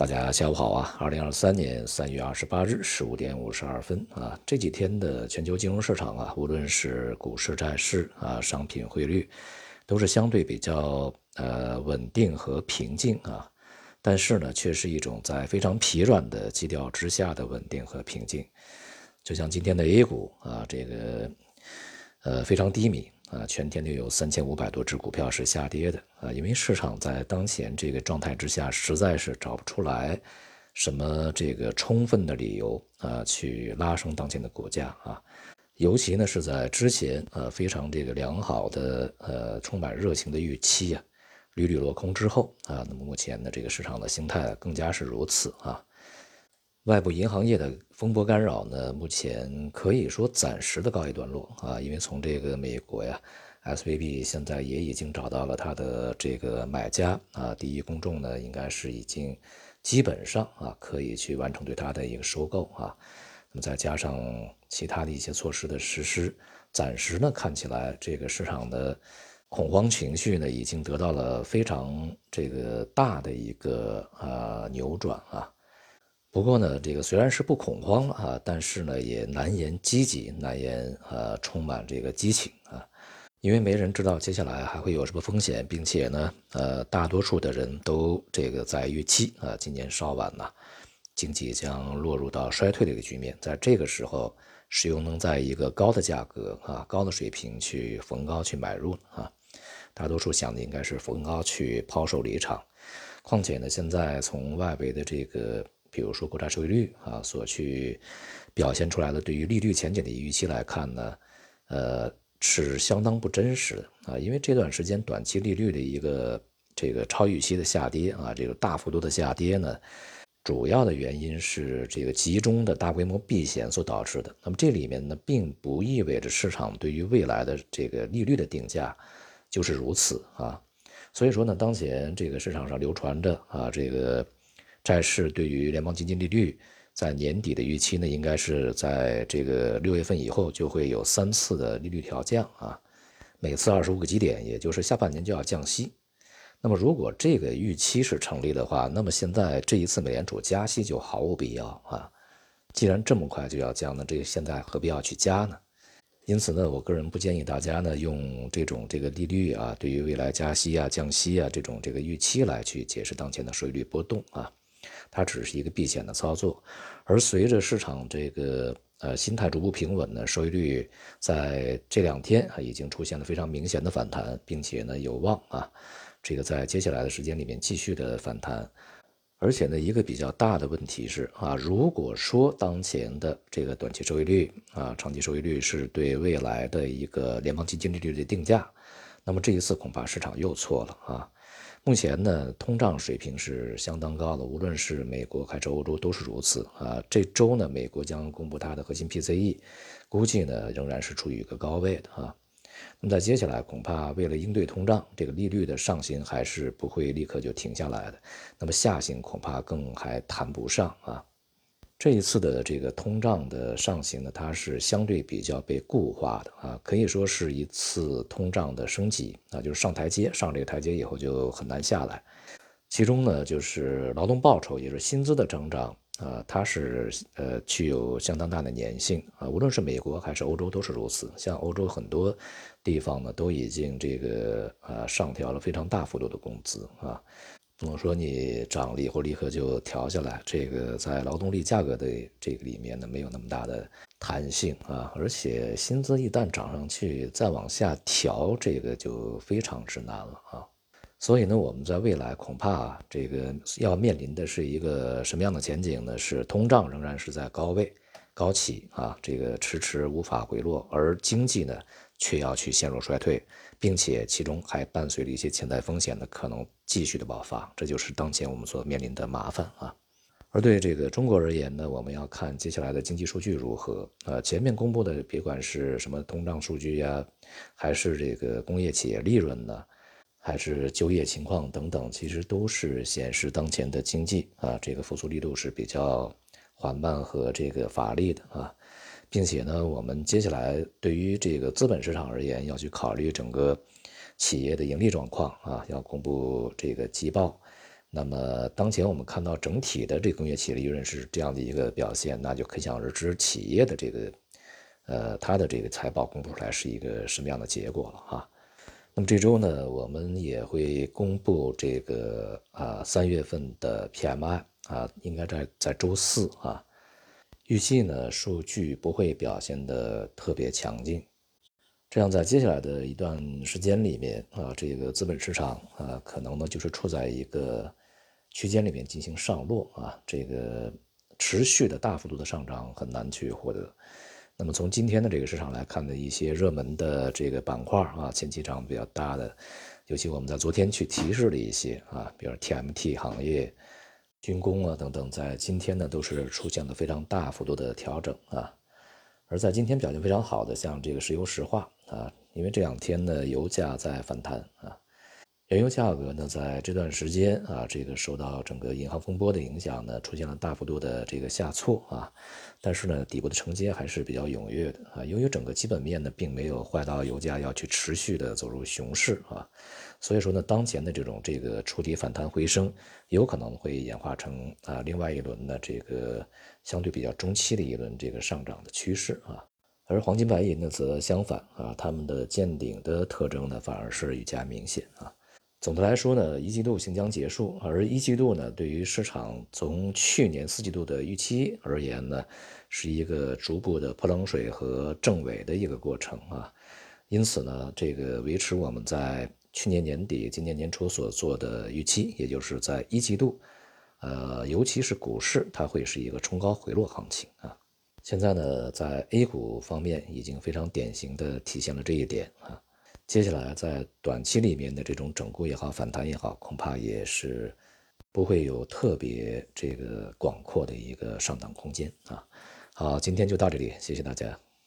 大家下午好啊！二零二三年三月二十八日十五点五十二分啊，这几天的全球金融市场啊，无论是股市、债市啊、商品汇率，都是相对比较呃稳定和平静啊。但是呢，却是一种在非常疲软的基调之下的稳定和平静。就像今天的 A 股啊，这个呃非常低迷。啊，全天就有三千五百多只股票是下跌的啊，因为市场在当前这个状态之下，实在是找不出来什么这个充分的理由啊，去拉升当前的股价啊，尤其呢是在之前呃非常这个良好的呃充满热情的预期啊，屡屡落空之后啊，那么目前的这个市场的形态更加是如此啊。外部银行业的风波干扰呢，目前可以说暂时的告一段落啊，因为从这个美国呀，SVB 现在也已经找到了它的这个买家啊，第一公众呢应该是已经基本上啊可以去完成对它的一个收购啊，那么再加上其他的一些措施的实施，暂时呢看起来这个市场的恐慌情绪呢已经得到了非常这个大的一个呃扭转啊。不过呢，这个虽然是不恐慌啊，但是呢也难言积极，难言呃充满这个激情啊，因为没人知道接下来还会有什么风险，并且呢，呃大多数的人都这个在预期啊，今年稍晚呢，经济将落入到衰退的一个局面，在这个时候，石油能在一个高的价格啊高的水平去逢高去买入啊，大多数想的应该是逢高去抛售离场，况且呢，现在从外围的这个。比如说国债收益率啊，所去表现出来的对于利率前景的预期来看呢，呃，是相当不真实的啊，因为这段时间短期利率的一个这个超预期的下跌啊，这个大幅度的下跌呢，主要的原因是这个集中的大规模避险所导致的。那么这里面呢，并不意味着市场对于未来的这个利率的定价就是如此啊，所以说呢，当前这个市场上流传着啊，这个。债市对于联邦基金利率在年底的预期呢，应该是在这个六月份以后就会有三次的利率调降啊，每次二十五个基点，也就是下半年就要降息。那么如果这个预期是成立的话，那么现在这一次美联储加息就毫无必要啊。既然这么快就要降，那这现在何必要去加呢？因此呢，我个人不建议大家呢用这种这个利率啊，对于未来加息啊、降息啊这种这个预期来去解释当前的收益率波动啊。它只是一个避险的操作，而随着市场这个呃心态逐步平稳呢，收益率在这两天啊已经出现了非常明显的反弹，并且呢有望啊这个在接下来的时间里面继续的反弹。而且呢一个比较大的问题是啊，如果说当前的这个短期收益率啊长期收益率是对未来的一个联邦基金利率的定价，那么这一次恐怕市场又错了啊。目前呢，通胀水平是相当高的，无论是美国还是欧洲都是如此啊。这周呢，美国将公布它的核心 PCE，估计呢仍然是处于一个高位的啊。那么在接下来，恐怕为了应对通胀，这个利率的上行还是不会立刻就停下来的，那么下行恐怕更还谈不上啊。这一次的这个通胀的上行呢，它是相对比较被固化的啊，可以说是一次通胀的升级啊，就是上台阶，上这个台阶以后就很难下来。其中呢，就是劳动报酬，也就是薪资的增长啊，它是呃具有相当大的粘性啊，无论是美国还是欧洲都是如此。像欧洲很多地方呢，都已经这个呃上调了非常大幅度的工资啊。不能说你涨了以后立刻就调下来，这个在劳动力价格的这个里面呢，没有那么大的弹性啊，而且薪资一旦涨上去，再往下调，这个就非常之难了啊。所以呢，我们在未来恐怕这个要面临的是一个什么样的前景呢？是通胀仍然是在高位高企啊，这个迟迟无法回落，而经济呢？却要去陷入衰退，并且其中还伴随着一些潜在风险的可能继续的爆发，这就是当前我们所面临的麻烦啊。而对这个中国而言呢，我们要看接下来的经济数据如何。呃，前面公布的别管是什么通胀数据呀，还是这个工业企业利润呢，还是就业情况等等，其实都是显示当前的经济啊，这个复苏力度是比较缓慢和这个乏力的啊。并且呢，我们接下来对于这个资本市场而言，要去考虑整个企业的盈利状况啊，要公布这个季报，那么当前我们看到整体的这个工业企业利润是这样的一个表现，那就可想而知企业的这个呃它的这个财报公布出来是一个什么样的结果了哈。那么这周呢，我们也会公布这个啊三月份的 PMI 啊，应该在在周四啊。预计呢数据不会表现的特别强劲，这样在接下来的一段时间里面啊，这个资本市场啊可能呢就是处在一个区间里面进行上落啊，这个持续的大幅度的上涨很难去获得。那么从今天的这个市场来看的一些热门的这个板块啊，前期涨比较大的，尤其我们在昨天去提示了一些啊，比如 TMT 行业、军工啊等等，在今天呢都是出现了非常大幅度的调整啊。而在今天表现非常好的，像这个石油石化啊，因为这两天呢油价在反弹啊。原油价格呢，在这段时间啊，这个受到整个银行风波的影响呢，出现了大幅度的这个下挫啊，但是呢，底部的承接还是比较踊跃的啊。由于整个基本面呢，并没有坏到油价要去持续的走入熊市啊，所以说呢，当前的这种这个触底反弹回升，有可能会演化成啊另外一轮的这个相对比较中期的一轮这个上涨的趋势啊。而黄金白银呢，则相反啊，它们的见顶的特征呢，反而是愈加明显啊。总的来说呢，一季度行将结束，而一季度呢，对于市场从去年四季度的预期而言呢，是一个逐步的泼冷水和政委的一个过程啊。因此呢，这个维持我们在去年年底、今年年初所做的预期，也就是在一季度，呃，尤其是股市，它会是一个冲高回落行情啊。现在呢，在 A 股方面已经非常典型的体现了这一点啊。接下来在短期里面的这种整固也好，反弹也好，恐怕也是不会有特别这个广阔的一个上档空间啊。好，今天就到这里，谢谢大家。